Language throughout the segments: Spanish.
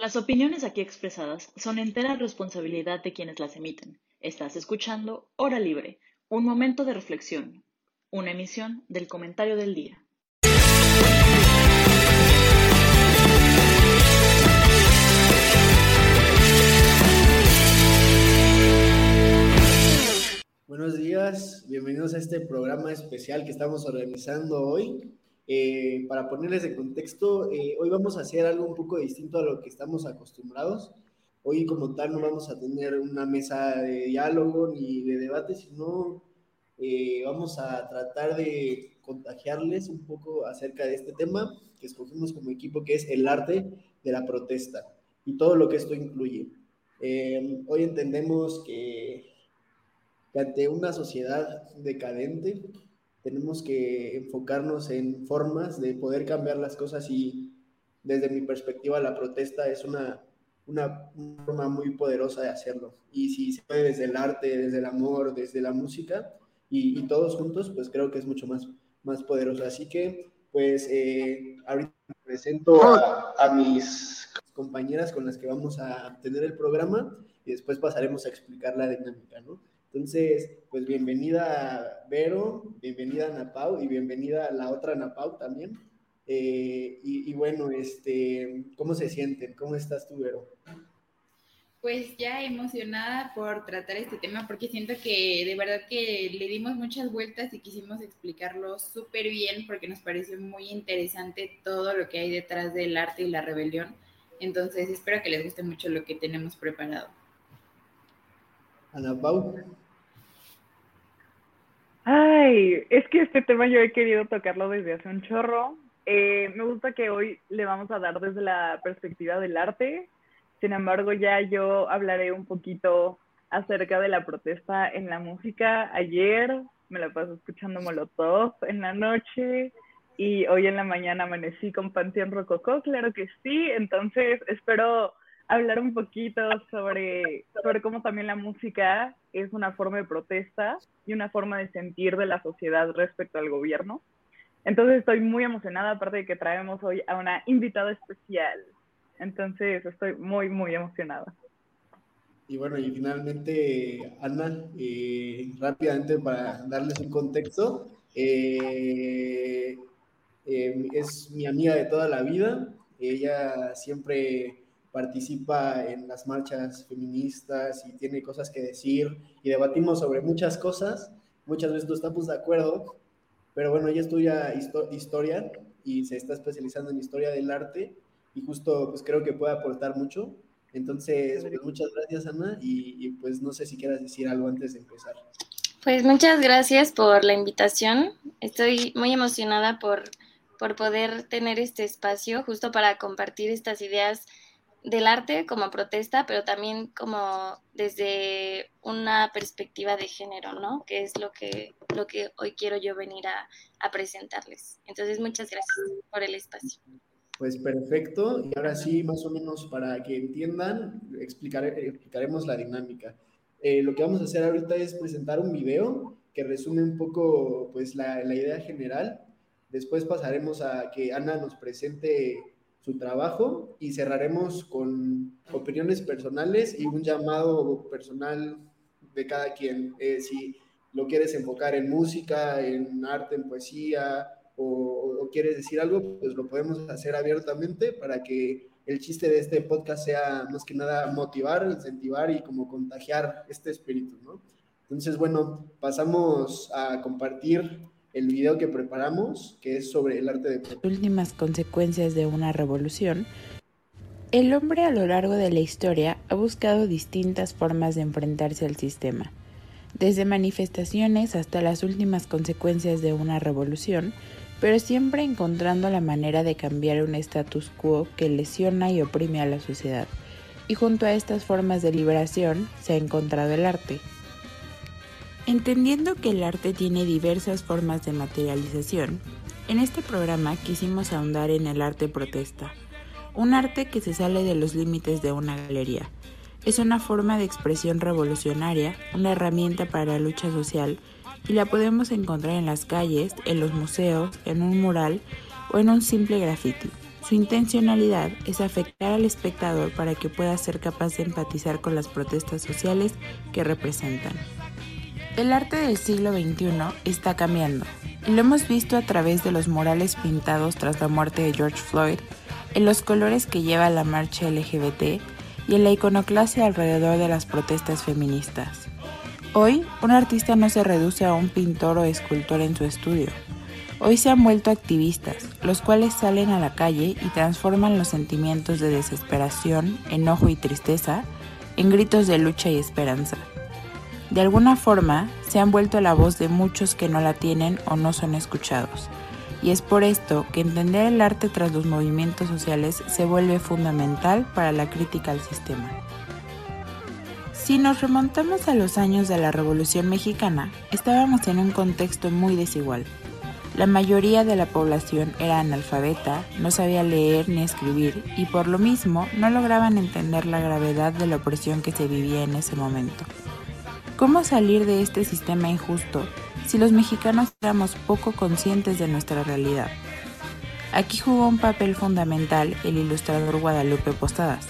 Las opiniones aquí expresadas son entera responsabilidad de quienes las emiten. Estás escuchando Hora Libre, un momento de reflexión, una emisión del comentario del día. Buenos días, bienvenidos a este programa especial que estamos organizando hoy. Eh, para ponerles de contexto, eh, hoy vamos a hacer algo un poco distinto a lo que estamos acostumbrados. Hoy como tal no vamos a tener una mesa de diálogo ni de debate, sino eh, vamos a tratar de contagiarles un poco acerca de este tema que escogimos como equipo, que es el arte de la protesta y todo lo que esto incluye. hoy entendemos que ante una sociedad decadente, tenemos que enfocarnos en formas de poder cambiar las cosas y desde mi perspectiva la protesta es una, una, forma muy poderosa de hacerlo. Y si se puede desde el arte, desde el amor, desde la música y, todos juntos, pues creo que es mucho más, más poderoso. Así que, pues, eh, ahorita presento a, a mis compañeras con las que vamos a tener el programa y después pasaremos a explicar la dinámica, ¿no? Entonces, pues bienvenida Vero, bienvenida Ana Pau y bienvenida a la otra Ana Pau también. Eh, y, bueno, este, ¿cómo se sienten? ¿Cómo estás tú, Vero? Pues ya emocionada por tratar este tema porque siento que de verdad que le dimos muchas vueltas y quisimos explicarlo súper bien porque nos pareció muy interesante todo lo que hay detrás del arte y la rebelión. Entonces espero que les guste mucho lo que tenemos preparado. Ana Pau. Ay, es que este tema yo he querido tocarlo desde hace un chorro. Eh, me gusta que hoy le vamos a dar desde la perspectiva del arte. Sin embargo, ya yo hablaré un poquito acerca de la protesta en la música. Ayer me la pasé escuchando Molotov en la noche y hoy en la mañana amanecí con Panteón Rococó, claro que sí. Entonces, espero hablar un poquito sobre, sobre cómo también la música es una forma de protesta y una forma de sentir de la sociedad respecto al gobierno. Entonces estoy muy emocionada, aparte de que traemos hoy a una invitada especial. Entonces estoy muy, muy emocionada. Y bueno, y finalmente, Ana, eh, rápidamente para darles un contexto, eh, eh, es mi amiga de toda la vida. Ella siempre participa en las marchas feministas y tiene cosas que decir y debatimos sobre muchas cosas. Muchas veces no estamos de acuerdo, pero bueno, ella estudia historia y se está especializando en historia del arte y justo pues creo que puede aportar mucho. Entonces, pues, muchas gracias Ana y, y pues no sé si quieras decir algo antes de empezar. Pues muchas gracias por la invitación. Estoy muy emocionada por, por poder tener este espacio justo para compartir estas ideas del arte como protesta, pero también como desde una perspectiva de género, ¿no? Que es lo que, lo que hoy quiero yo venir a, presentarles. Entonces, muchas gracias por el espacio. Pues perfecto, y ahora sí, más o menos para que entiendan, explicaremos la dinámica. Eh, lo que vamos a hacer ahorita es presentar un video que resume un poco pues la, la idea general. Después pasaremos a que Ana nos presente su trabajo y cerraremos con opiniones personales y un llamado personal de cada quien. Eh, si lo quieres enfocar en música, en arte, en poesía o, quieres decir algo, pues lo podemos hacer abiertamente para que el chiste de este podcast sea más que nada motivar, incentivar y como contagiar este espíritu, ¿no? Entonces, bueno, pasamos a compartir el video que preparamos, que es sobre el arte de... Últimas consecuencias de una revolución. El hombre a lo largo de la historia ha buscado distintas formas de enfrentarse al sistema, desde manifestaciones hasta las últimas consecuencias de una revolución, pero siempre encontrando la manera de cambiar un status quo que lesiona y oprime a la sociedad. Y junto a estas formas de liberación se ha encontrado el arte, Entendiendo que el arte tiene diversas formas de materialización, en este programa quisimos ahondar en el arte protesta, un arte que se sale de los límites de una galería. Es una forma de expresión revolucionaria, una herramienta para la lucha social y la podemos encontrar en las calles, en los museos, en un mural o en un simple graffiti. Su intencionalidad es afectar al espectador para que pueda ser capaz de empatizar con las protestas sociales que representan. El arte del siglo XXI está cambiando y lo hemos visto a través de los murales pintados tras la muerte de George Floyd, en los colores que lleva la marcha LGBT y en la iconoclasia alrededor de las protestas feministas. Hoy, un artista no se reduce a un pintor o escultor en su estudio. Hoy se han vuelto activistas, los cuales salen a la calle y transforman los sentimientos de desesperación, enojo y tristeza en gritos de lucha y esperanza. De alguna forma, se han vuelto la voz de muchos que no la tienen o no son escuchados. Y es por esto que entender el arte tras los movimientos sociales se vuelve fundamental para la crítica al sistema. Si nos remontamos a los años de la Revolución Mexicana, estábamos en un contexto muy desigual. La mayoría de la población era analfabeta, no sabía leer ni escribir y por lo mismo no lograban entender la gravedad de la opresión que se vivía en ese momento. ¿Cómo salir de este sistema injusto si los mexicanos éramos poco conscientes de nuestra realidad? Aquí jugó un papel fundamental el ilustrador Guadalupe Posadas,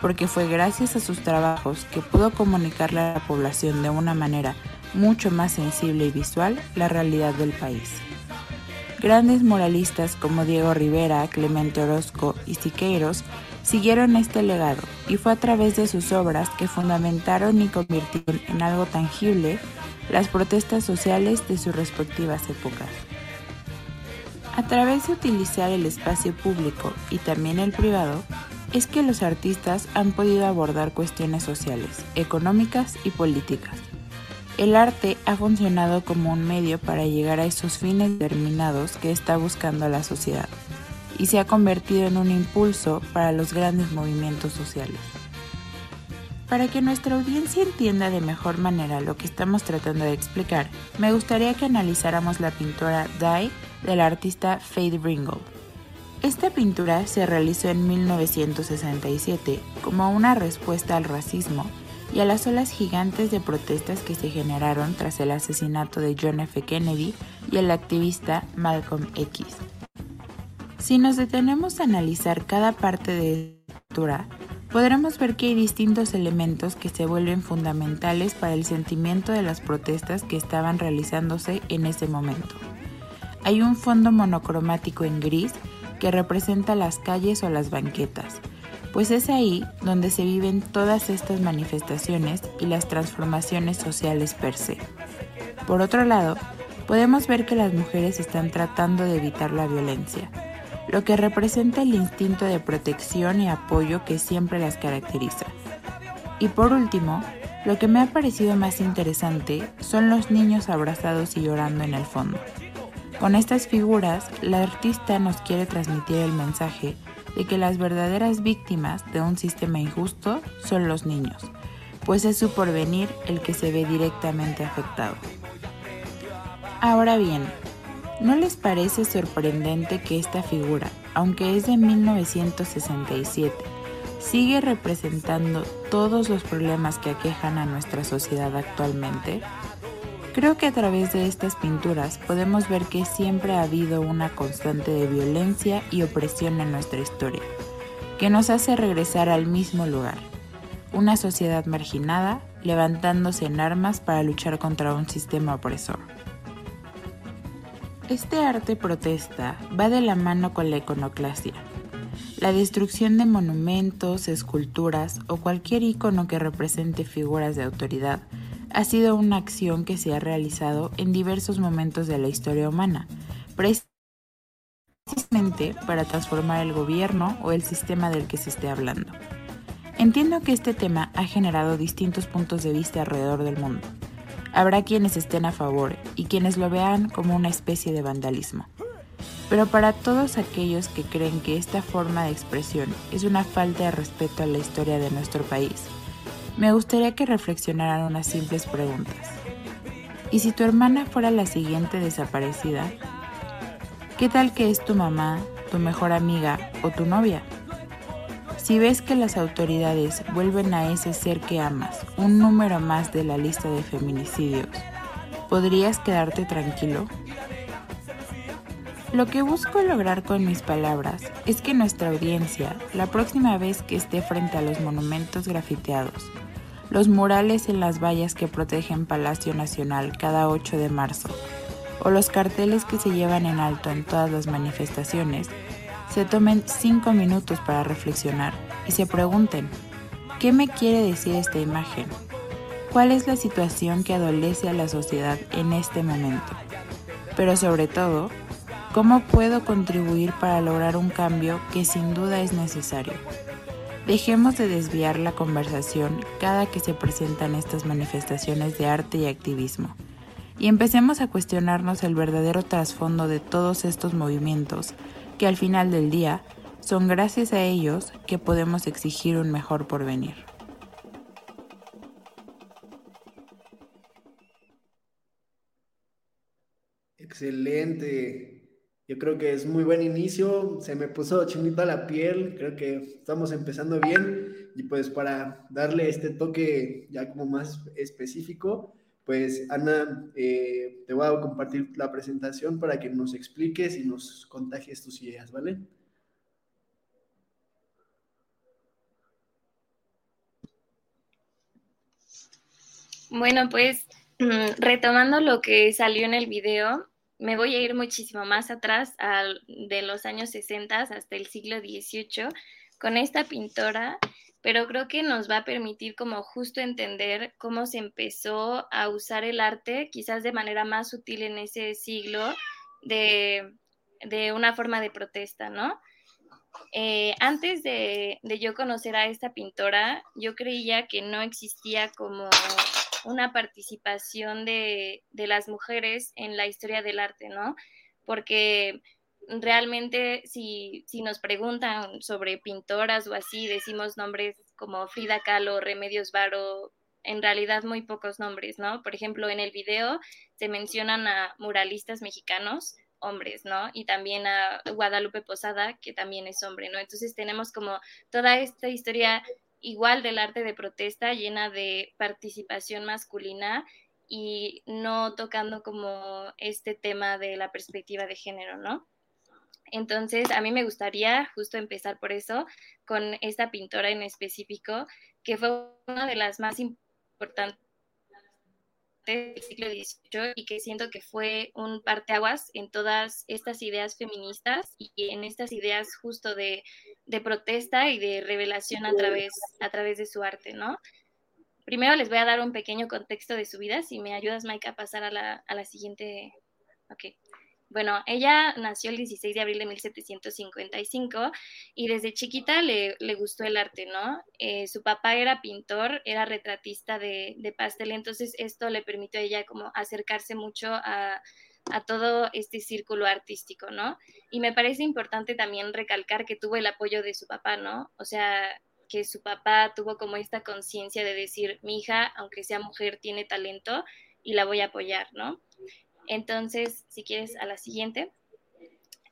porque fue gracias a sus trabajos que pudo comunicarle a la población de una manera mucho más sensible y visual la realidad del país. Grandes moralistas como Diego Rivera, Clemente Orozco y Siqueiros siguieron este legado y fue a través de sus obras que fundamentaron y convirtieron en algo tangible las protestas sociales de sus respectivas épocas. A través de utilizar el espacio público y también el privado, es que los artistas han podido abordar cuestiones sociales, económicas y políticas. El arte ha funcionado como un medio para llegar a esos fines determinados que está buscando la sociedad y se ha convertido en un impulso para los grandes movimientos sociales. Para que nuestra audiencia entienda de mejor manera lo que estamos tratando de explicar, me gustaría que analizáramos la pintura Die del artista Faye Ringgold. Esta pintura se realizó en 1967 como una respuesta al racismo y a las olas gigantes de protestas que se generaron tras el asesinato de John F. Kennedy y el activista Malcolm X. Si nos detenemos a analizar cada parte de la pintura, podremos ver que hay distintos elementos que se vuelven fundamentales para el sentimiento de las protestas que estaban realizándose en ese momento. Hay un fondo monocromático en gris que representa las calles o las banquetas, pues es ahí donde se viven todas estas manifestaciones y las transformaciones sociales per se. Por otro lado, podemos ver que las mujeres están tratando de evitar la violencia, lo que representa el instinto de protección y apoyo que siempre las caracteriza. Y por último, lo que me ha parecido más interesante son los niños abrazados y llorando en el fondo. Con estas figuras, la artista nos quiere transmitir el mensaje de que las verdaderas víctimas de un sistema injusto son los niños, pues es su porvenir el que se ve directamente afectado. Ahora bien, ¿No les parece sorprendente que esta figura, aunque es de 1967, sigue representando todos los problemas que aquejan a nuestra sociedad actualmente? Creo que a través de estas pinturas podemos ver que siempre ha habido una constante de violencia y opresión en nuestra historia, que nos hace regresar al mismo lugar, una sociedad marginada levantándose en armas para luchar contra un sistema opresor. Este arte protesta va de la mano con la iconoclasia. La destrucción de monumentos, esculturas o cualquier icono que represente figuras de autoridad ha sido una acción que se ha realizado en diversos momentos de la historia humana, precisamente para transformar el gobierno o el sistema del que se esté hablando. Entiendo que este tema ha generado distintos puntos de vista alrededor del mundo Habrá quienes estén a favor y quienes lo vean como una especie de vandalismo. Pero para todos aquellos que creen que esta forma de expresión es una falta de respeto a la historia de nuestro país, me gustaría que reflexionaran unas simples preguntas. ¿Y si tu hermana fuera la siguiente desaparecida? ¿Qué tal que es tu mamá, tu mejor amiga o tu novia? Si ves que las autoridades vuelven a ese ser que amas un número más de la lista de feminicidios, ¿podrías quedarte tranquilo? Lo que busco lograr con mis palabras es que nuestra audiencia, la próxima vez que esté frente a los monumentos grafiteados, los murales en las vallas que protegen Palacio Nacional cada 8 de marzo, o los carteles que se llevan en alto en todas las manifestaciones, se tomen 5 minutos para reflexionar y se pregunten, ¿qué me quiere decir esta imagen? ¿Cuál es la situación que adolece a la sociedad en este momento? Pero sobre todo, ¿Cómo puedo contribuir para lograr un cambio que sin duda es necesario? Dejemos de desviar la conversación cada que se presentan estas manifestaciones de arte y activismo y empecemos a cuestionarnos el verdadero trasfondo de todos estos movimientos que al final del día son gracias a ellos que podemos exigir un mejor porvenir. Excelente. Yo creo que es muy buen inicio, se me puso chinita la piel, creo que estamos empezando bien y pues para darle este toque ya como más específico, pues Ana, eh, te voy a compartir la presentación para que nos expliques y nos contagies tus ideas, ¿vale? Bueno, pues retomando lo que salió en el video, me voy a ir muchísimo más atrás, de los años 60 hasta el siglo XVIII, con esta pintora, pero creo que nos va a permitir como justo entender cómo se empezó a usar el arte, quizás de manera más sutil en ese siglo, de, una forma de protesta, ¿no? Eh, antes de, de yo conocer a esta pintora, yo creía que no existía como una participación de, las mujeres en la historia del arte, ¿no? Porque realmente si, si, nos preguntan sobre pintoras o así, decimos nombres como Frida Kahlo, Remedios Varo, en realidad muy pocos nombres, ¿no? Por ejemplo, en el video se mencionan a muralistas mexicanos, hombres, ¿no? Y también a Guadalupe Posada, que también es hombre, ¿no? Entonces tenemos como toda esta historia igual del arte de protesta, llena de participación masculina y no tocando como este tema de la perspectiva de género, ¿no? Entonces, a mí me gustaría justo empezar por eso, con esta pintora en específico, que fue una de las más importantes del siglo XVIII y que siento que fue un parteaguas en todas estas ideas feministas y en estas ideas justo de, protesta y de revelación a través, de su arte, ¿no? Primero les voy a dar un pequeño contexto de su vida, si me ayudas, Mike, a pasar a la, a la siguiente. Ok. Bueno, ella nació el 16 de abril de 1755 y desde chiquita le, gustó el arte, ¿no? Eh, su papá era pintor, era retratista de, pastel, entonces esto le permitió a ella como acercarse mucho a, todo este círculo artístico, ¿no? Y me parece importante también recalcar que tuvo el apoyo de su papá, ¿no? O sea, que su papá tuvo como esta conciencia de decir, mi hija, aunque sea mujer, tiene talento y la voy a apoyar, ¿no? Entonces, si quieres, a la siguiente.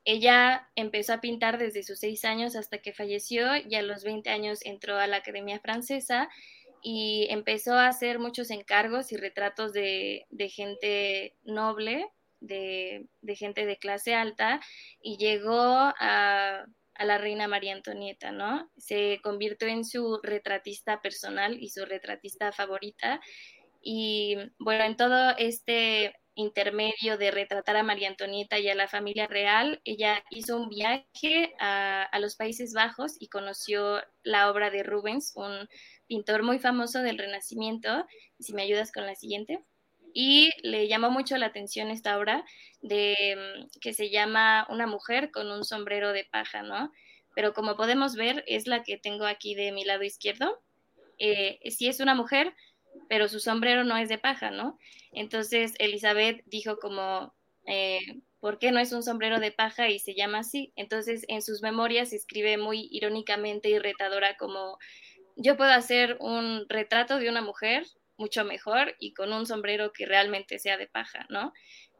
Ella empezó a pintar desde sus seis años hasta que falleció y a los 20 años entró a la Academia Francesa y empezó a hacer muchos encargos y retratos de, gente noble, de, gente de clase alta y llegó a, a la reina María Antonieta, ¿no? Se convirtió en su retratista personal y su retratista favorita. Y bueno, en todo este intermedio de retratar a María Antonieta y a la familia real, ella hizo un viaje a, los Países Bajos y conoció la obra de Rubens, un pintor muy famoso del Renacimiento. Si me ayudas con la siguiente. Y le llamó mucho la atención esta obra de que se llama Una mujer con un sombrero de paja, ¿no? Pero como podemos ver, es la que tengo aquí de mi lado izquierdo. Eh, si es una mujer, pero su sombrero no es de paja, ¿no? Entonces Elizabeth dijo como, eh, ¿por qué no es un sombrero de paja y se llama así? Entonces en sus memorias escribe muy irónicamente y retadora como, yo puedo hacer un retrato de una mujer mucho mejor y con un sombrero que realmente sea de paja, ¿no?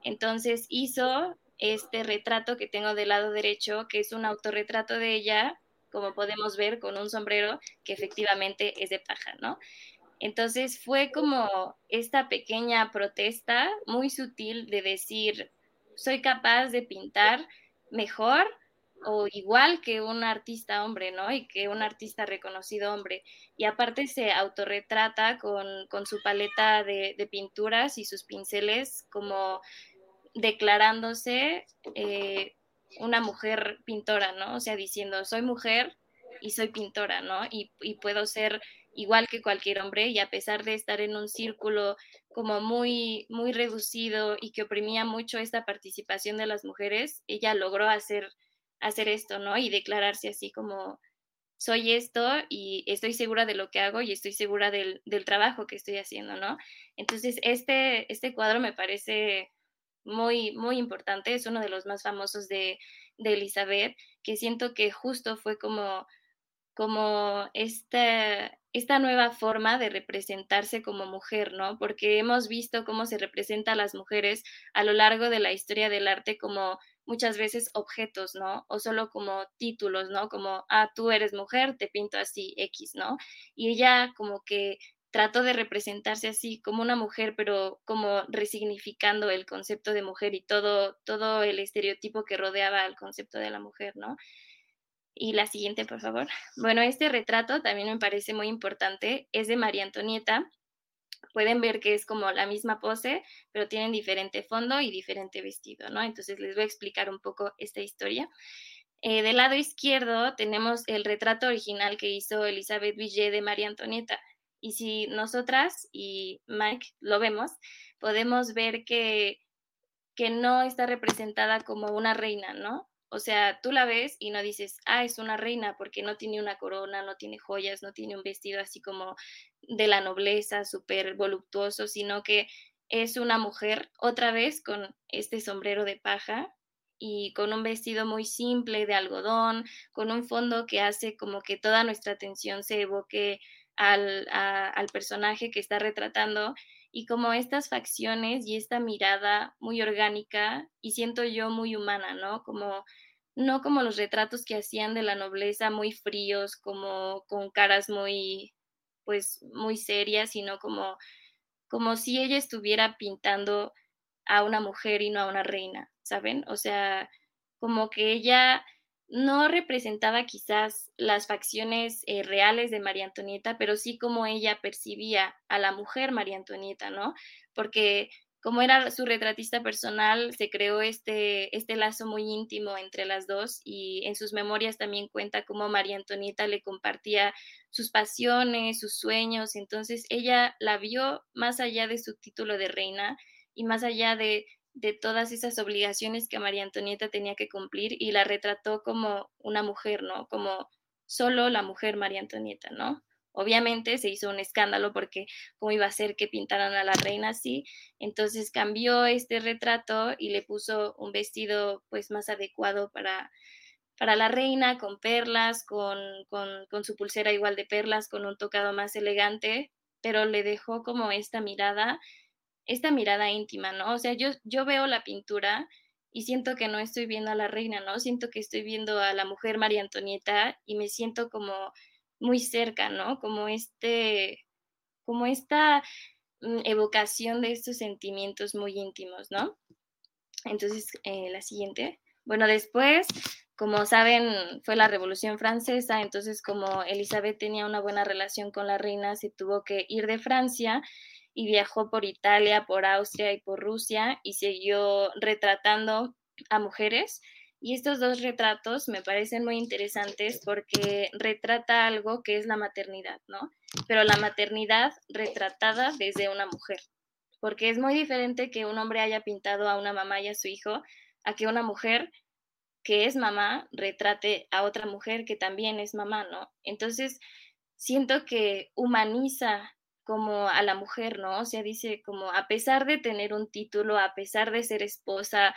Entonces hizo este retrato que tengo del lado derecho, que es un autorretrato de ella, como podemos ver, con un sombrero que efectivamente es de paja, ¿no? Entonces fue como esta pequeña protesta muy sutil de decir, soy capaz de pintar mejor o igual que un artista hombre, ¿no? Y que un artista reconocido hombre. Y aparte se autorretrata con, con su paleta de, pinturas y sus pinceles como declarándose eh, una mujer pintora, ¿no? O sea, diciendo, soy mujer y soy pintora, ¿no? Y puedo ser igual que cualquier hombre y a pesar de estar en un círculo como muy, muy reducido y que oprimía mucho esta participación de las mujeres, ella logró hacer hacer esto, ¿no? Y declararse así como soy esto y estoy segura de lo que hago y estoy segura del, del trabajo que estoy haciendo, ¿no? Entonces, este, este cuadro me parece muy, muy importante, es uno de los más famosos de, de Elizabeth, que siento que justo fue como, como esta, esta nueva forma de representarse como mujer, ¿no? Porque hemos visto cómo se representa a las mujeres a lo largo de la historia del arte como muchas veces objetos, ¿no? O solo como títulos, ¿no? Como, ah, tú eres mujer, te pinto así, X, ¿no? Y ella como que trató de representarse así como una mujer, pero como resignificando el concepto de mujer y todo, todo el estereotipo que rodeaba al concepto de la mujer, ¿no? Y la siguiente, por favor. Bueno, este retrato también me parece muy importante. Es de María Antonieta pueden ver que es como la misma pose, pero tienen diferente fondo y diferente vestido, ¿no? Entonces les voy a explicar un poco esta historia. Eh, del lado izquierdo tenemos el retrato original que hizo Elizabeth Villet de María Antonieta. Y si nosotras y Mike lo vemos, podemos ver que, que no está representada como una reina, ¿no? O sea, tú la ves y no dices, ah, es una reina, porque no tiene una corona, no tiene joyas, no tiene un vestido así como de la nobleza, súper voluptuoso, sino que es una mujer, otra vez con este sombrero de paja y con un vestido muy simple de algodón, con un fondo que hace como que toda nuestra atención se evoque al, al personaje que está retratando y como estas facciones y esta mirada muy orgánica y siento yo muy humana, ¿no? Como no como los retratos que hacían de la nobleza muy fríos, como con caras muy pues muy serias, sino como como si ella estuviera pintando a una mujer y no a una reina, ¿saben? O sea, como que ella no representaba quizás las facciones eh, reales de María Antonieta, pero sí como ella percibía a la mujer María Antonieta, ¿no? Porque como era su retratista personal, se creó este, este lazo muy íntimo entre las dos y en sus memorias también cuenta cómo María Antonieta le compartía sus pasiones, sus sueños, entonces ella la vio más allá de su título de reina y más allá de, de todas esas obligaciones que María Antonieta tenía que cumplir y la retrató como una mujer, ¿no? Como solo la mujer María Antonieta, ¿no? Obviamente se hizo un escándalo porque cómo iba a ser que pintaran a la reina así, entonces cambió este retrato y le puso un vestido pues más adecuado para, para la reina, con perlas, con, con, con su pulsera igual de perlas, con un tocado más elegante, pero le dejó como esta mirada, esta mirada íntima, ¿no? O sea, yo, yo veo la pintura y siento que no estoy viendo a la reina, ¿no? Siento que estoy viendo a la mujer María Antonieta y me siento como muy cerca, ¿no? Como este, como esta mm, evocación de estos sentimientos muy íntimos, ¿no? Entonces, eh, la siguiente. Bueno, después, como saben, fue la Revolución Francesa, entonces como Elizabeth tenía una buena relación con la reina, se tuvo que ir de Francia y viajó por Italia, por Austria y por Rusia y siguió retratando a mujeres y estos dos retratos me parecen muy interesantes porque retrata algo que es la maternidad, ¿no? Pero la maternidad retratada desde una mujer, porque es muy diferente que un hombre haya pintado a una mamá y a su hijo a que una mujer que es mamá retrate a otra mujer que también es mamá, ¿no? Entonces, siento que humaniza como a la mujer, ¿no? O sea, dice como a pesar de tener un título, a pesar de ser esposa,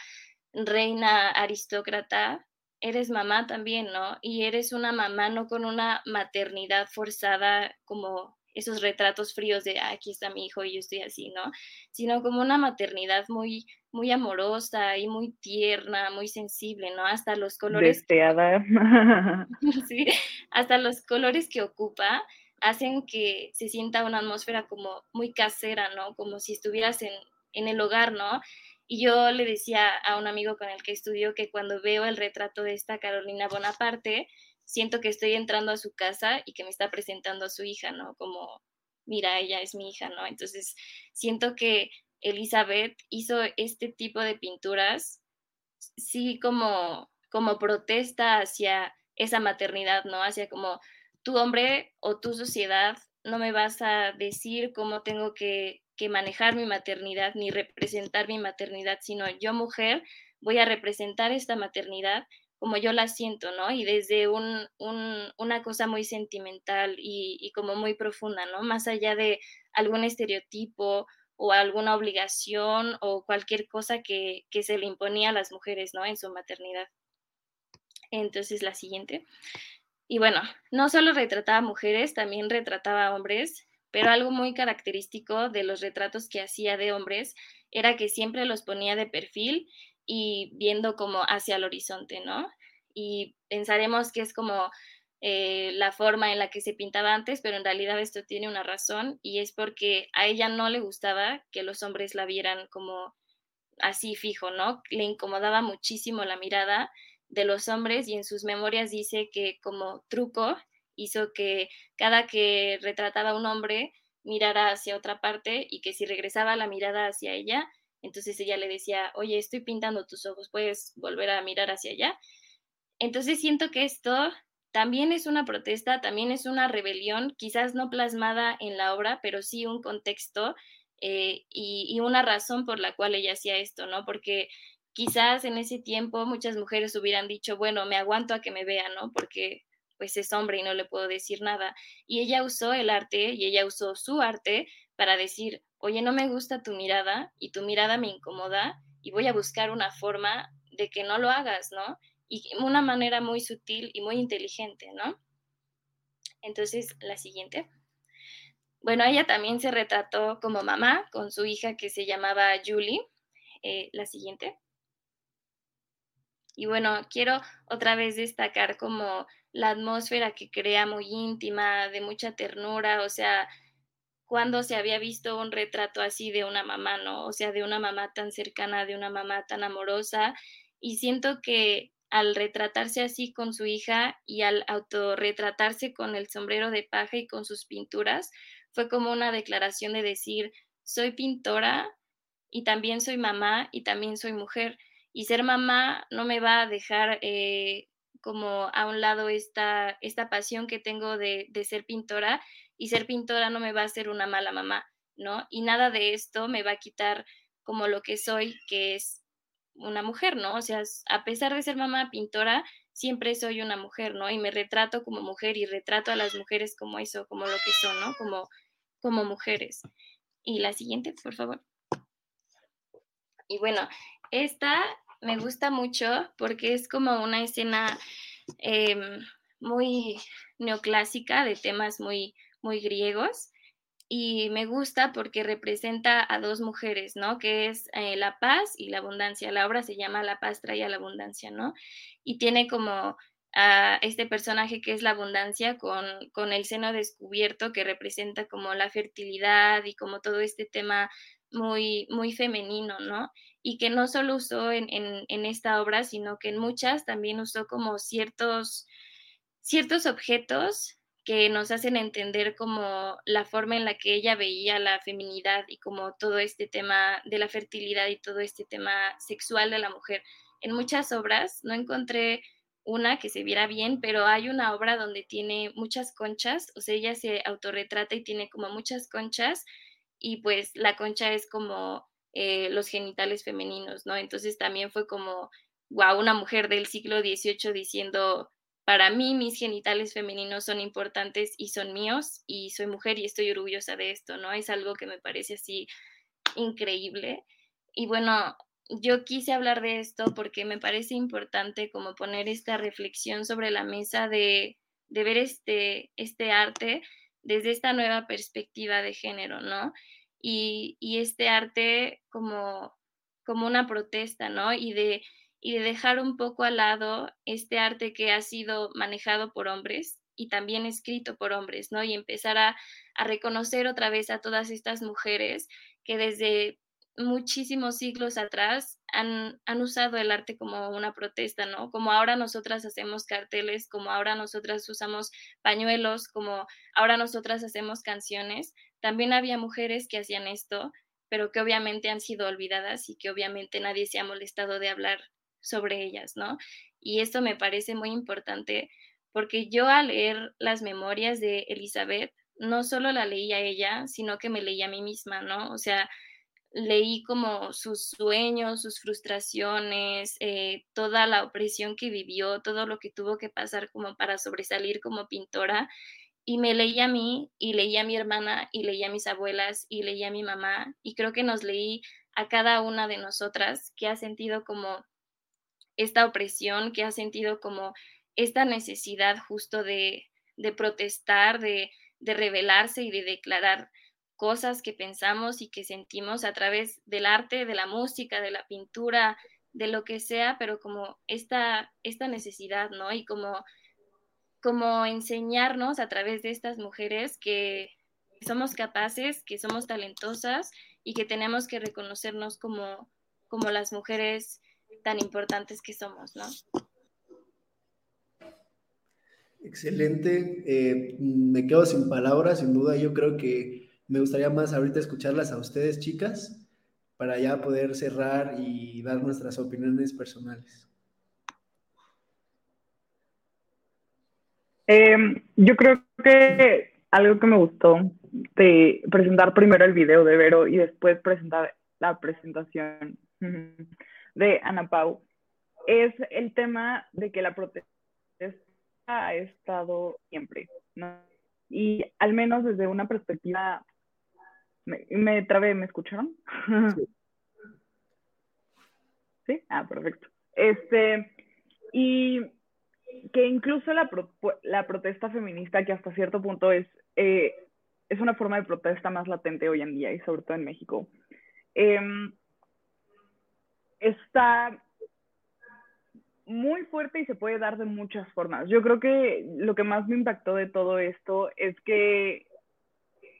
reina aristócrata, eres mamá también, ¿no? Y eres una mamá no con una maternidad forzada como esos retratos fríos de ah, aquí está mi hijo y yo estoy así, ¿no? Sino como una maternidad muy, muy amorosa y muy tierna, muy sensible, ¿no? Hasta los colores. Deseada. sí, hasta los colores que ocupa hacen que se sienta una atmósfera como muy casera, ¿no? Como si estuvieras en, en el hogar, ¿no? Y yo le decía a un amigo con el que estudio que cuando veo el retrato de esta Carolina Bonaparte, siento que estoy entrando a su casa y que me está presentando a su hija, ¿no? Como, mira, ella es mi hija, ¿no? Entonces, siento que Elizabeth hizo este tipo de pinturas, sí, como, como protesta hacia esa maternidad, ¿no? Hacia como tu hombre o tu sociedad no me vas a decir cómo tengo que, que manejar mi maternidad ni representar mi maternidad, sino yo mujer voy a representar esta maternidad como yo la siento, ¿no? Y desde un, un, una cosa muy sentimental y, y, como muy profunda, ¿no? Más allá de algún estereotipo o alguna obligación o cualquier cosa que, que se le imponía a las mujeres, ¿no? En su maternidad. Entonces, la siguiente. Y bueno, no solo retrataba mujeres, también retrataba hombres, pero algo muy característico de los retratos que hacía de hombres era que siempre los ponía de perfil y viendo como hacia el horizonte, ¿no? Y pensaremos que es como eh, la forma en la que se pintaba antes, pero en realidad esto tiene una razón y es porque a ella no le gustaba que los hombres la vieran como así fijo, ¿no? Le incomodaba muchísimo la mirada de los hombres y en sus memorias dice que como truco hizo que cada que retrataba a un hombre mirara hacia otra parte y que si regresaba la mirada hacia ella, entonces ella le decía, oye, estoy pintando tus ojos, puedes volver a mirar hacia allá. Entonces siento que esto también es una protesta, también es una rebelión, quizás no plasmada en la obra, pero sí un contexto eh, y, y, una razón por la cual ella hacía esto, ¿no? Porque quizás en ese tiempo muchas mujeres hubieran dicho, bueno, me aguanto a que me vean, ¿no? Porque pues es hombre y no le puedo decir nada. Y ella usó el arte y ella usó su arte para decir, oye, no me gusta tu mirada y tu mirada me incomoda y voy a buscar una forma de que no lo hagas, ¿no? Y una manera muy sutil y muy inteligente, ¿no? Entonces, la siguiente. Bueno, ella también se retrató como mamá con su hija que se llamaba Julie. Eh, la siguiente. Y bueno, quiero otra vez destacar como la atmósfera que crea muy íntima, de mucha ternura, o sea, cuando se había visto un retrato así de una mamá, ¿no? O sea, de una mamá tan cercana, de una mamá tan amorosa. Y siento que al retratarse así con su hija y al autorretratarse con el sombrero de paja y con sus pinturas, fue como una declaración de decir, soy pintora y también soy mamá y también soy mujer. Y ser mamá no me va a dejar eh, como a un lado esta, esta pasión que tengo de, de ser pintora y ser pintora no me va a hacer una mala mamá, ¿no? Y nada de esto me va a quitar como lo que soy, que es una mujer, ¿no? O sea, a pesar de ser mamá pintora, siempre soy una mujer, ¿no? Y me retrato como mujer y retrato a las mujeres como eso, como lo que son, ¿no? Como, como mujeres. Y la siguiente, por favor. Y bueno, esta me gusta mucho porque es como una escena eh, muy neoclásica de temas muy muy griegos y me gusta porque representa a dos mujeres, ¿no? Que es eh, la paz y la abundancia. La obra se llama La paz trae a la abundancia, ¿no? Y tiene como a este personaje que es la abundancia con, con, el seno descubierto que representa como la fertilidad y como todo este tema muy, muy femenino, ¿no? Y que no solo usó en, en, esta obra, sino que en muchas también usó como ciertos, ciertos objetos que nos hacen entender como la forma en la que ella veía la feminidad y como todo este tema de la fertilidad y todo este tema sexual de la mujer. En muchas obras no encontré una que se viera bien, pero hay una obra donde tiene muchas conchas, o sea, ella se autorretrata y tiene como muchas conchas y pues la concha es como eh, los genitales femeninos, ¿no? Entonces también fue como, wow, una mujer del siglo XVIII diciendo, para mí mis genitales femeninos son importantes y son míos y soy mujer y estoy orgullosa de esto, ¿no? Es algo que me parece así increíble. Y bueno, yo quise hablar de esto porque me parece importante como poner esta reflexión sobre la mesa de, de ver este, este arte desde esta nueva perspectiva de género, ¿no? Y, y este arte como, como una protesta, ¿no? Y de y de dejar un poco al lado este arte que ha sido manejado por hombres y también escrito por hombres, ¿no? Y empezar a, a reconocer otra vez a todas estas mujeres que desde muchísimos siglos atrás han, han, usado el arte como una protesta, ¿no? Como ahora nosotras hacemos carteles, como ahora nosotras usamos pañuelos, como ahora nosotras hacemos canciones, también había mujeres que hacían esto, pero que obviamente han sido olvidadas y que obviamente nadie se ha molestado de hablar sobre ellas, ¿no? Y esto me parece muy importante porque yo al leer las memorias de Elizabeth, no solo la leí a ella, sino que me leí a mí misma, ¿no? O sea, leí como sus sueños, sus frustraciones, eh, toda la opresión que vivió, todo lo que tuvo que pasar como para sobresalir como pintora. Y me leí a mí, y leí a mi hermana, y leí a mis abuelas, y leí a mi mamá, y creo que nos leí a cada una de nosotras que ha sentido como esta opresión, que ha sentido como esta necesidad justo de, protestar, de, de rebelarse y de declarar cosas que pensamos y que sentimos a través del arte, de la música, de la pintura, de lo que sea, pero como esta, esta necesidad, ¿no? Y como, como enseñarnos a través de estas mujeres que somos capaces, que somos talentosas y que tenemos que reconocernos como, como las mujeres tan importantes que somos, ¿no? Excelente. Eh, me quedo sin palabras, sin duda. Yo creo que me gustaría más ahorita escucharlas a ustedes, chicas, para ya poder cerrar y dar nuestras opiniones personales. Em, yo creo que algo que me gustó de presentar primero el video de Vero y después presentar la presentación de Ana Pau es el tema de que la protesta ha estado siempre. Y al menos desde una perspectiva me, me trabé, ¿me escucharon? Sí. sí. Ah, perfecto. Este, y que incluso la, la protesta feminista, que hasta cierto punto es, eh, es una forma de protesta más latente hoy en día y sobre todo en México, em, está muy fuerte y se puede dar de muchas formas. Yo creo que lo que más me impactó de todo esto es que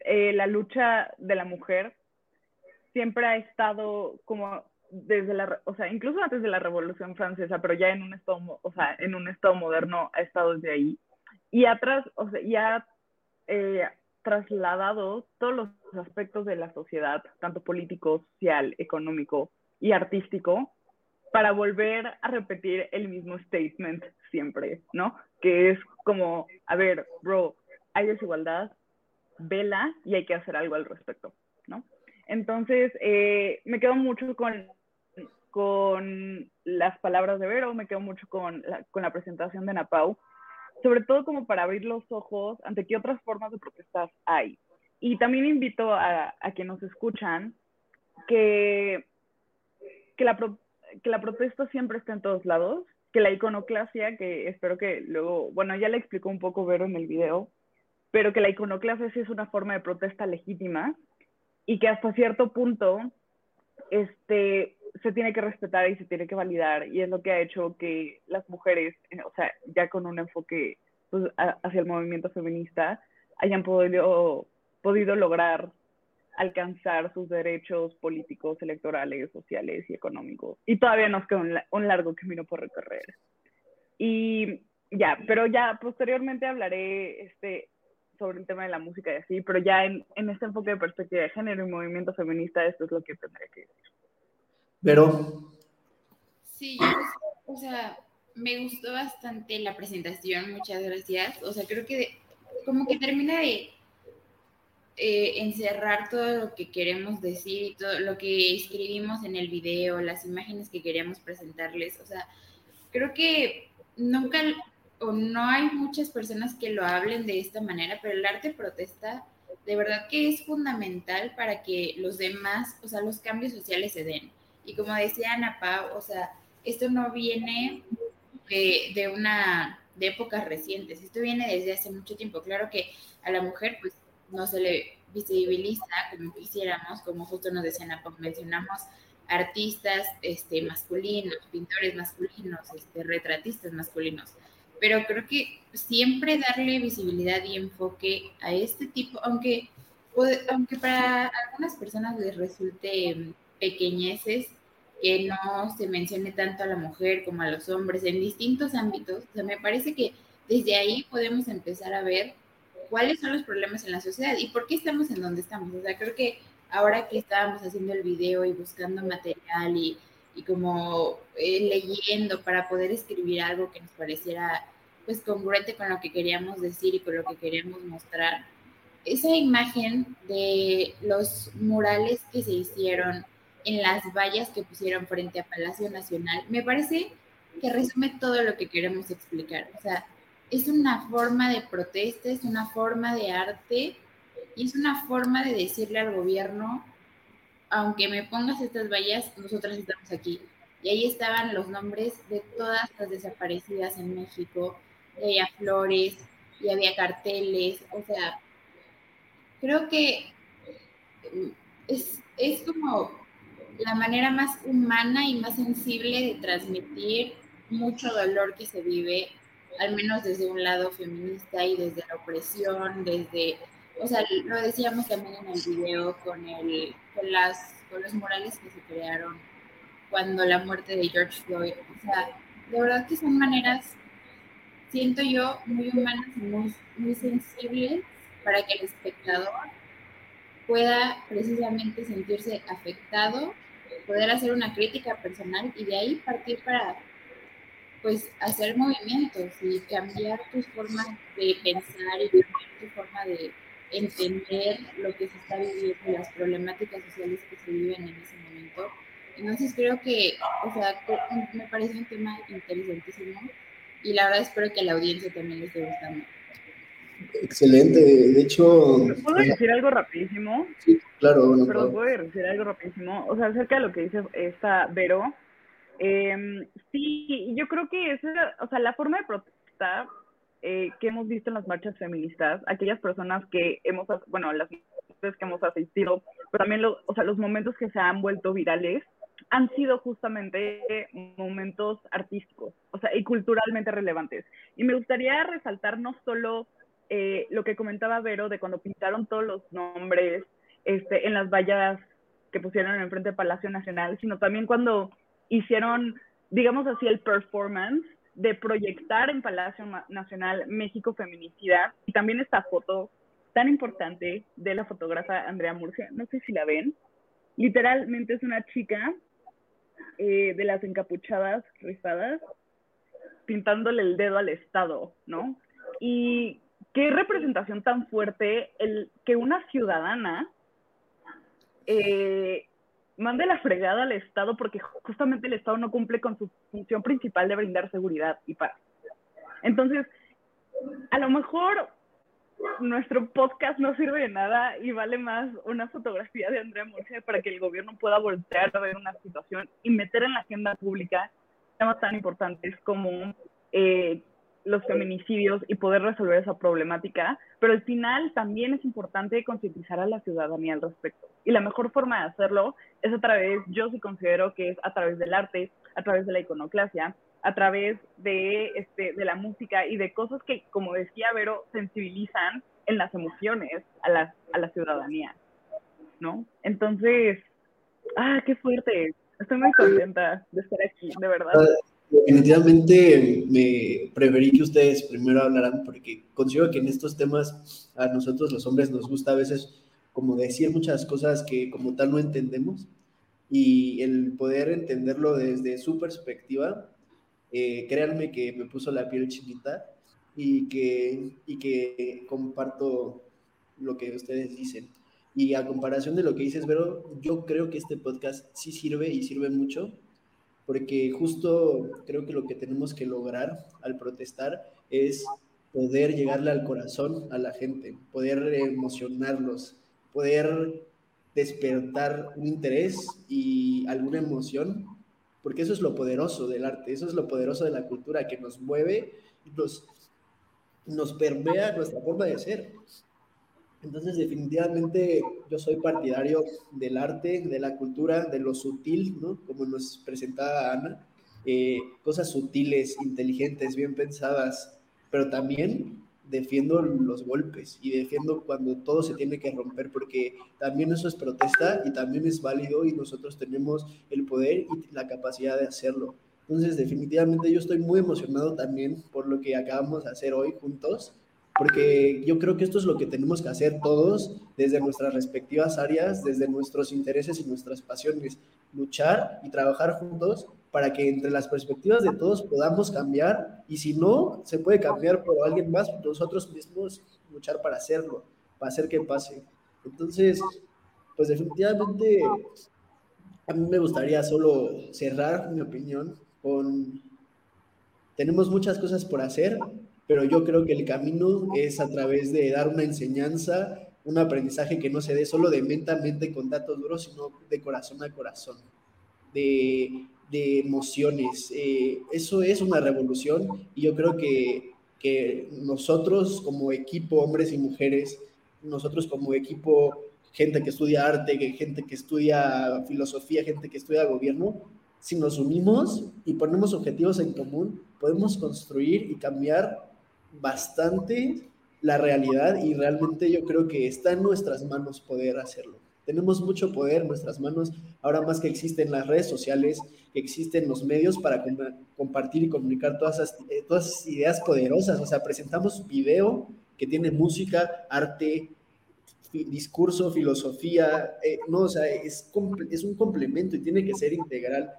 eh, la lucha de la mujer siempre ha estado como desde la, o sea, incluso antes de la Revolución Francesa, pero ya en un estado, o sea, en un estado moderno ha estado desde ahí. Y atrás, o sea, ya ha eh, trasladado todos los aspectos de la sociedad, tanto político, social, económico y artístico, para volver a repetir el mismo statement siempre, ¿no? Que es como, a ver, bro, hay desigualdad, vela y hay que hacer algo al respecto, ¿no? Entonces, eh, me quedo mucho con, con las palabras de Vero, me quedo mucho con la, con la presentación de Napau, sobre todo como para abrir los ojos ante qué otras formas de protestar hay. Y también invito a, a quienes nos escuchan que, que, la, que la protesta siempre está en todos lados, que la iconoclasia, que espero que luego, bueno, ya le explicó un poco Vero en el video, pero que la iconoclasia sí es una forma de protesta legítima y que hasta cierto punto este, se tiene que respetar y se tiene que validar y es lo que ha hecho que las mujeres, o sea, ya con un enfoque pues, hacia el movimiento feminista, hayan podido, podido lograr alcanzar sus derechos políticos, electorales, sociales y económicos. Y todavía nos queda un, un largo camino por recorrer. Y ya, pero ya posteriormente hablaré este, sobre el tema de la música y así, pero ya en, en este enfoque de perspectiva de género y movimiento feminista, esto es lo que tendré que decir. Pero... Sí, o sea, me gustó bastante la presentación, muchas gracias. O sea, creo que como que termina de eh, encerrar todo lo que queremos decir y todo lo que escribimos en el video, las imágenes que queríamos presentarles. O sea, creo que nunca o no hay muchas personas que lo hablen de esta manera, pero el arte protesta de verdad que es fundamental para que los demás, o sea, los cambios sociales se den. Y como decía Ana Pau, o sea, esto no viene de, una de épocas recientes, esto viene desde hace mucho tiempo. Claro que a la mujer pues no se le visibiliza como quisiéramos, como justo nos decía Ana Pau, mencionamos artistas este, masculinos, pintores masculinos, este, retratistas masculinos pero creo que siempre darle visibilidad y enfoque a este tipo, aunque, aunque para algunas personas les resulte pequeñeces que no se mencione tanto a la mujer como a los hombres en distintos ámbitos. O sea, me parece que desde ahí podemos empezar a ver cuáles son los problemas en la sociedad y por qué estamos en donde estamos. O sea, creo que ahora que estábamos haciendo el video y buscando material y, y como eh, leyendo para poder escribir algo que nos pareciera pues congruente con lo que queríamos decir y con lo que queríamos mostrar, esa imagen de los murales que se hicieron en las vallas que pusieron frente a Palacio Nacional, me parece que resume todo lo que queremos explicar. O sea, es una forma de protesta, es una forma de arte y es una forma de decirle al gobierno, aunque me pongas estas vallas, nosotras estamos aquí. Y ahí estaban los nombres de todas las desaparecidas en México, y había flores, y había carteles, o sea, creo que es, es como la manera más humana y más sensible de transmitir mucho dolor que se vive al menos desde un lado feminista y desde la opresión, desde, o sea, lo decíamos también en el video con, el, con, las, con los murales que se crearon cuando la muerte de George Floyd, o sea, de verdad que son maneras, siento yo, muy humanas y muy, muy sensibles para que el espectador pueda precisamente sentirse afectado, poder hacer una crítica personal y de ahí partir para pues hacer movimientos y cambiar tus formas de pensar y cambiar tu forma de entender lo que se está viviendo, las problemáticas sociales que se viven en ese momento. Entonces creo que, o sea, me parece un tema interesantísimo y la verdad espero que a la audiencia también le esté gustando. Excelente, de hecho... ¿Puedo decir algo rapidísimo? Sí, claro. Bueno, Pero puedo decir algo rapidísimo. O sea, acerca de lo que dice esta Vero, eh, sí, yo creo que es, o sea, la forma de protestar eh, que hemos visto en las marchas feministas, aquellas personas que hemos, bueno, las que hemos asistido, pero también los, o sea, los momentos que se han vuelto virales, han sido justamente momentos artísticos, o sea, y culturalmente relevantes. Y me gustaría resaltar no solo eh, lo que comentaba Vero de cuando pintaron todos los nombres este, en las vallas que pusieron en frente del Palacio Nacional, sino también cuando hicieron, digamos así, el performance de proyectar en Palacio Nacional México Feminicida y también esta foto tan importante de la fotógrafa Andrea Murcia, no sé si la ven, literalmente es una chica eh, de las encapuchadas rizadas pintándole el dedo al Estado, ¿no? Y qué representación tan fuerte el que una ciudadana eh, mande la fregada al Estado porque justamente el Estado no cumple con su función principal de brindar seguridad y paz. Entonces, a lo mejor nuestro podcast no sirve de nada y vale más una fotografía de Andrea Murcia para que el gobierno pueda voltear a ver una situación y meter en la agenda pública temas tan importantes como eh, los feminicidios y poder resolver esa problemática, pero al final también es importante concientizar a la ciudadanía al respecto. Y la mejor forma de hacerlo es a través, yo sí considero que es a través del arte, a través de la iconoclasia, a través de, este, de la música y de cosas que, como decía Vero, sensibilizan en las emociones a la, a la ciudadanía, ¿no? Entonces, ah, qué fuerte. Estoy muy contenta de estar aquí, de verdad. Definitivamente me preferí que ustedes primero hablaran porque considero que en estos temas a nosotros los hombres nos gusta a veces como decir muchas cosas que como tal no entendemos y el poder entenderlo desde su perspectiva, eh, créanme que me puso la piel chiquita y que, y que comparto lo que ustedes dicen. Y a comparación de lo que dices, Vero, yo creo que este podcast sí sirve y sirve mucho porque justo creo que lo que tenemos que lograr al protestar es poder llegarle al corazón a la gente, poder emocionarlos, poder despertar un interés y alguna emoción, porque eso es lo poderoso del arte, eso es lo poderoso de la cultura, que nos mueve, nos, nos permea nuestra forma de ser. Entonces, definitivamente yo soy partidario del arte, de la cultura, de lo sutil, ¿no? Como nos presentaba Ana, eh, cosas sutiles, inteligentes, bien pensadas, pero también defiendo los golpes y defiendo cuando todo se tiene que romper, porque también eso es protesta y también es válido y nosotros tenemos el poder y la capacidad de hacerlo. Entonces, definitivamente yo estoy muy emocionado también por lo que acabamos de hacer hoy juntos, porque yo creo que esto es lo que tenemos que hacer todos desde nuestras respectivas áreas, desde nuestros intereses y nuestras pasiones, luchar y trabajar juntos para que entre las perspectivas de todos podamos cambiar y si no, se puede cambiar por alguien más, nosotros mismos luchar para hacerlo, para hacer que pase. Entonces, pues definitivamente a mí me gustaría solo cerrar mi opinión con, tenemos muchas cosas por hacer, pero yo creo que el camino es a través de dar una enseñanza, un aprendizaje que no se dé solo de mente a mente con datos duros, sino de corazón a corazón, de, de emociones. Eh, eso es una revolución y yo creo que, que nosotros como equipo, hombres y mujeres, nosotros como equipo, gente que estudia arte, gente que estudia filosofía, gente que estudia gobierno, si nos unimos y ponemos objetivos en común, podemos construir y cambiar bastante la realidad y realmente yo creo que está en nuestras manos poder hacerlo. Tenemos mucho poder en nuestras manos, ahora más que existen las redes sociales, que existen los medios para compartir y comunicar todas esas, eh, todas ideas poderosas. O sea, presentamos video que tiene música, arte, discurso, filosofía, eh, no, o sea, es, es un complemento y tiene que ser integral.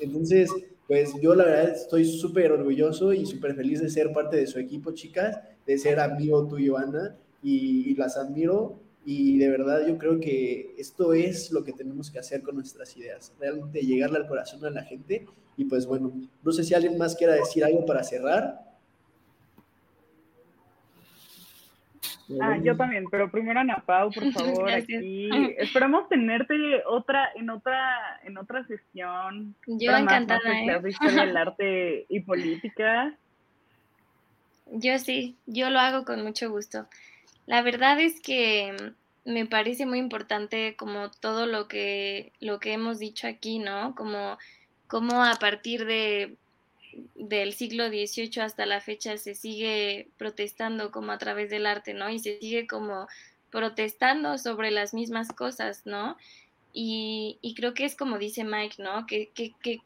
Entonces, pues yo la verdad estoy súper orgulloso y súper feliz de ser parte de su equipo, chicas, de ser amigo tuyo, Ana, y, las admiro. Y de verdad yo creo que esto es lo que tenemos que hacer con nuestras ideas, realmente llegarle al corazón a la gente. Y pues bueno, no sé si alguien más quiera decir algo para cerrar. Ah, yo también, pero primero Ana Pau, por favor, aquí. Esperamos tenerte otra, en otra, en otra sesión. Yo encantada, ¿eh? de historia del arte y política. Yo sí, yo lo hago con mucho gusto. La verdad es que me parece muy importante como todo lo que, lo que hemos dicho aquí, ¿no? Como, como a partir de del siglo XVIII hasta la fecha se sigue protestando como a través del arte, ¿no? Y se sigue como protestando sobre las mismas cosas, ¿no? Y, creo que es como dice Mike, ¿no? Que,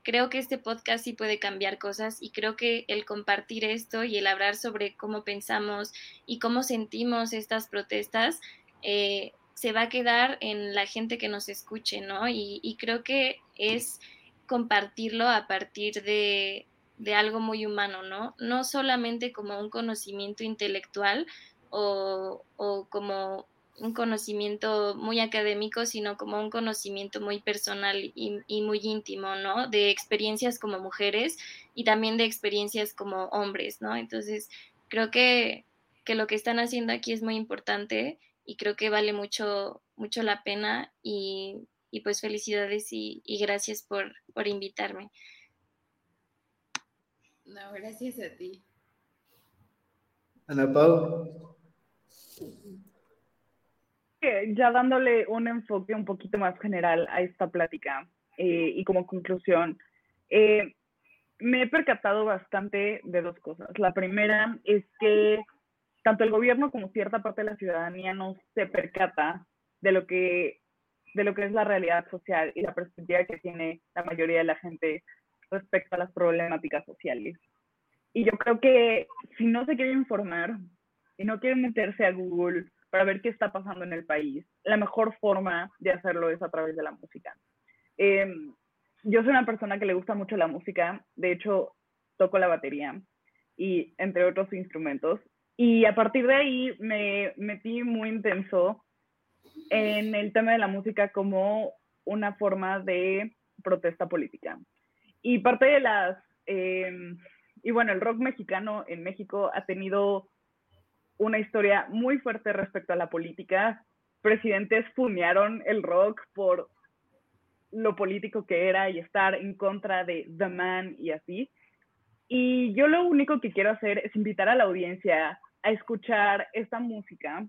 creo que este podcast sí puede cambiar cosas y creo que el compartir esto y el hablar sobre cómo pensamos y cómo sentimos estas protestas eh, se va a quedar en la gente que nos escuche, ¿no? y creo que es compartirlo a partir de, de algo muy humano, ¿no? No solamente como un conocimiento intelectual o, como un conocimiento muy académico, sino como un conocimiento muy personal y, muy íntimo, ¿no? De experiencias como mujeres y también de experiencias como hombres, ¿no? Entonces, creo que, lo que están haciendo aquí es muy importante y creo que vale mucho, mucho la pena y, pues felicidades y, gracias por, por invitarme. No, gracias a ti. Ana Pau. Ya dándole un enfoque un poquito más general a esta plática eh, y como conclusión, eh, me he percatado bastante de dos cosas. La primera es que tanto el gobierno como cierta parte de la ciudadanía no se percata de lo que de lo que es la realidad social y la perspectiva que tiene la mayoría de la gente respecto a las problemáticas sociales. Y yo creo que si no se quiere informar y no quiere meterse a Google para ver qué está pasando en el país, la mejor forma de hacerlo es a través de la música. Em, yo soy una persona que le gusta mucho la música, de hecho toco la batería y entre otros instrumentos. Y a partir de ahí me metí muy intenso en el tema de la música como una forma de protesta política. Y parte de las, em, y bueno, el rock mexicano en México ha tenido una historia muy fuerte respecto a la política. Presidentes fumearon el rock por lo político que era y estar en contra de The Man y así. Y yo lo único que quiero hacer es invitar a la audiencia a escuchar esta música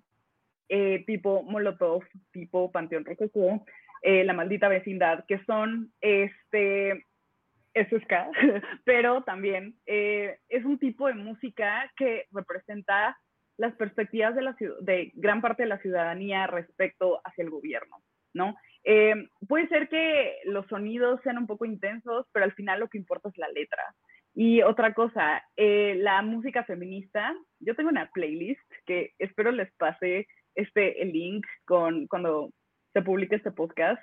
eh, tipo Molotov, tipo Panteón Rococó, eh, La Maldita Vecindad, que son este, eso es ska, pero también eh, es un tipo de música que representa las perspectivas de, la, de gran parte de la ciudadanía respecto hacia el gobierno, ¿no? Eh, puede ser que los sonidos sean un poco intensos, pero al final lo que importa es la letra. Y otra cosa, eh, la música feminista, yo tengo una playlist que espero les pase este el link con cuando se publique este podcast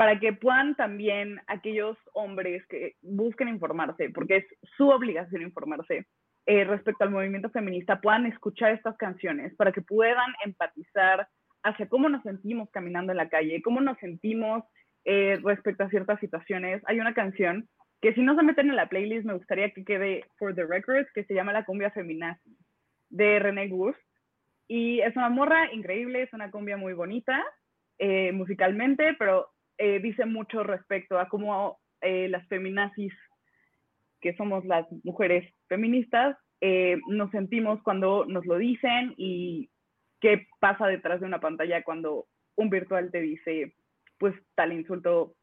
para que puedan también aquellos hombres que busquen informarse, porque es su obligación informarse eh, respecto al movimiento feminista, puedan escuchar estas canciones para que puedan empatizar hacia cómo nos sentimos caminando en la calle, cómo nos sentimos eh, respecto a ciertas situaciones. Hay una canción que si no se meten en la playlist me gustaría que quede for the records, que se llama La cumbia feminazi, de René Gust. Y es una morra increíble, es una cumbia muy bonita eh, musicalmente, pero eh, dice mucho respecto a cómo las feminazis, que somos las mujeres feministas, nos sentimos cuando nos lo dicen y qué pasa detrás de una pantalla cuando un virtual te dice, pues, tal insulto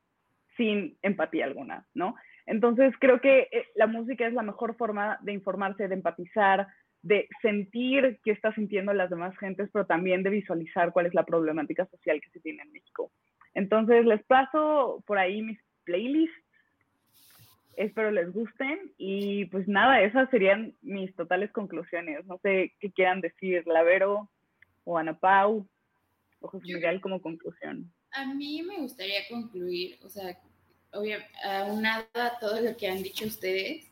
sin empatía alguna, ¿no? Entonces, creo que eh, la música es la mejor forma de informarse, de empatizar, de sentir qué está sintiendo las demás gentes, pero también de visualizar cuál es la problemática social que se tiene en México. Entonces, les paso por ahí mis playlists. Espero les gusten y pues nada, esas serían mis totales conclusiones. No sé qué quieran decir, Lavero, o Ana Pau o José Miguel como conclusión? A mí me gustaría concluir, o sea, obviamente, aunado a todo lo que han dicho ustedes,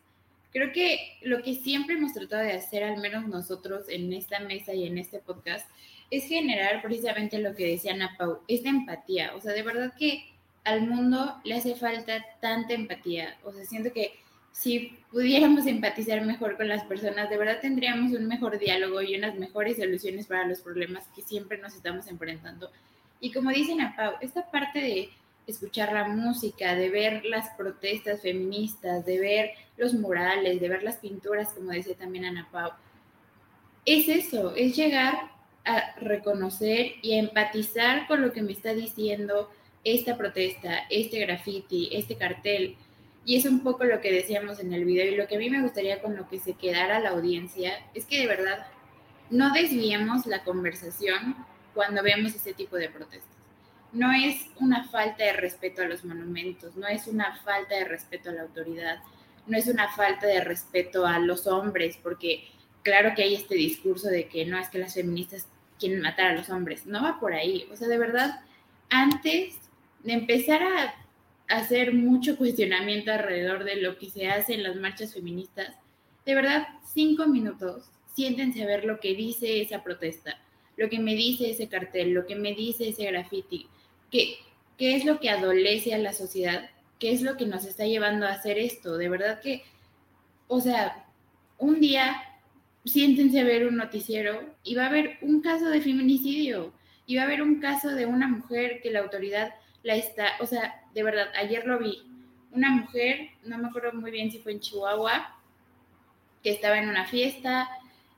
creo que lo que siempre hemos tratado de hacer, al menos nosotros en esta mesa y en este podcast, es generar precisamente lo que decía Ana Pau, esta empatía. O sea, de verdad que al mundo le hace falta tanta empatía. O sea, siento que si pudiéramos empatizar mejor con las personas, de verdad tendríamos un mejor diálogo y unas mejores soluciones para los problemas que siempre nos estamos enfrentando. Y como dicen a Pau, esta parte de escuchar la música, de ver las protestas feministas, de ver los murales, de ver las pinturas, como decía también Ana Pau, es eso, es llegar a reconocer y a empatizar con lo que me está diciendo esta protesta, este graffiti, este cartel, y es un poco lo que decíamos en el video y lo que a mí me gustaría con lo que se quedara la audiencia es que de verdad no desviemos la conversación cuando vemos ese tipo de protestas. No es una falta de respeto a los monumentos, no es una falta de respeto a la autoridad, no es una falta de respeto a los hombres, porque claro que hay este discurso de que no es que las feministas quieren matar a los hombres, no va por ahí. O sea, de verdad, antes de empezar a hacer mucho cuestionamiento alrededor de lo que se hace en las marchas feministas, de verdad, cinco minutos, siéntense a ver lo que dice esa protesta, lo que me dice ese cartel, lo que me dice ese graffiti, qué, qué es lo que adolece a la sociedad, qué es lo que nos está llevando a hacer esto. De verdad que, o sea, un día siéntense a ver un noticiero y va a haber un caso de feminicidio y va a haber un caso de una mujer que la autoridad la está, o sea, de verdad, ayer lo vi, una mujer, no me acuerdo muy bien si fue en Chihuahua, que estaba en una fiesta,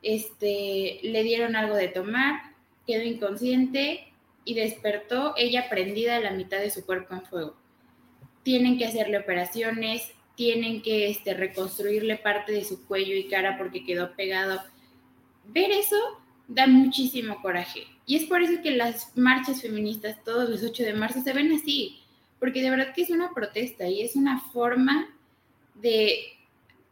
este, le dieron algo de tomar, quedó inconsciente y despertó ella prendida la mitad de su cuerpo en fuego. Tienen que hacerle operaciones, tienen que este, reconstruirle parte de su cuello y cara porque quedó pegado. Ver eso da muchísimo coraje. Y es por eso que las marchas feministas todos los 8 de marzo se ven así, porque de verdad que es una protesta y es una forma de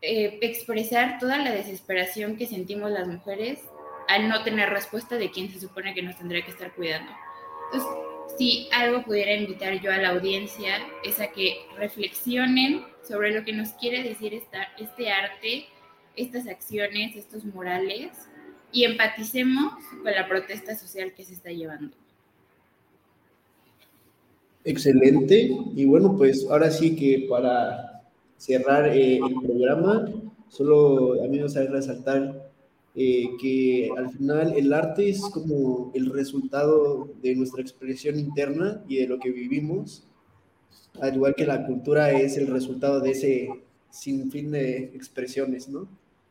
eh, expresar toda la desesperación que sentimos las mujeres al no tener respuesta de quien se supone que nos tendría que estar cuidando. Entonces, si algo pudiera invitar yo a la audiencia es a que reflexionen sobre lo que nos quiere decir este arte, estas acciones, estos murales, y empaticemos con la protesta social que se está llevando. Excelente. Y bueno, pues ahora sí que para cerrar eh, el programa, solo a mí me gustaría resaltar eh, que al final el arte es como el resultado de nuestra expresión interna y de lo que vivimos, al igual que la cultura es el resultado de ese sinfín de expresiones, ¿no?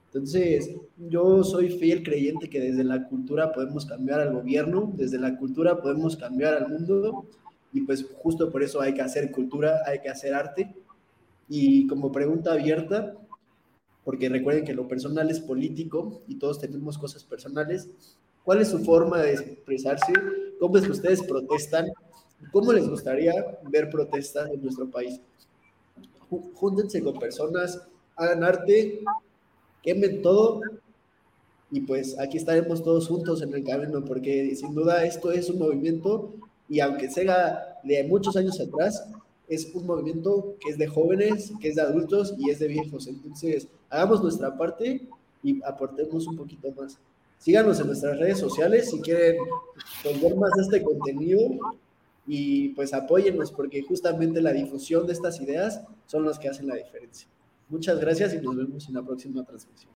Entonces, yo soy fiel creyente que desde la cultura podemos cambiar al gobierno, desde la cultura podemos cambiar al mundo y pues justo por eso hay que hacer cultura, hay que hacer arte. Y como pregunta abierta, porque recuerden que lo personal es político y todos tenemos cosas personales. ¿Cuál es su forma de expresarse? ¿Cómo es que ustedes protestan? ¿Cómo les gustaría ver protestas en nuestro país? Júntense con personas, hagan arte, quemen todo y pues aquí estaremos todos juntos en el camino porque sin duda esto es un movimiento y aunque sea de muchos años atrás, es un movimiento que es de jóvenes, que es de adultos y es de viejos. Entonces, hagamos nuestra parte y aportemos un poquito más. Síganos en nuestras redes sociales si quieren ver más de este contenido y pues apóyennos porque justamente la difusión de estas ideas son las que hacen la diferencia. Muchas gracias y nos vemos en la próxima transmisión.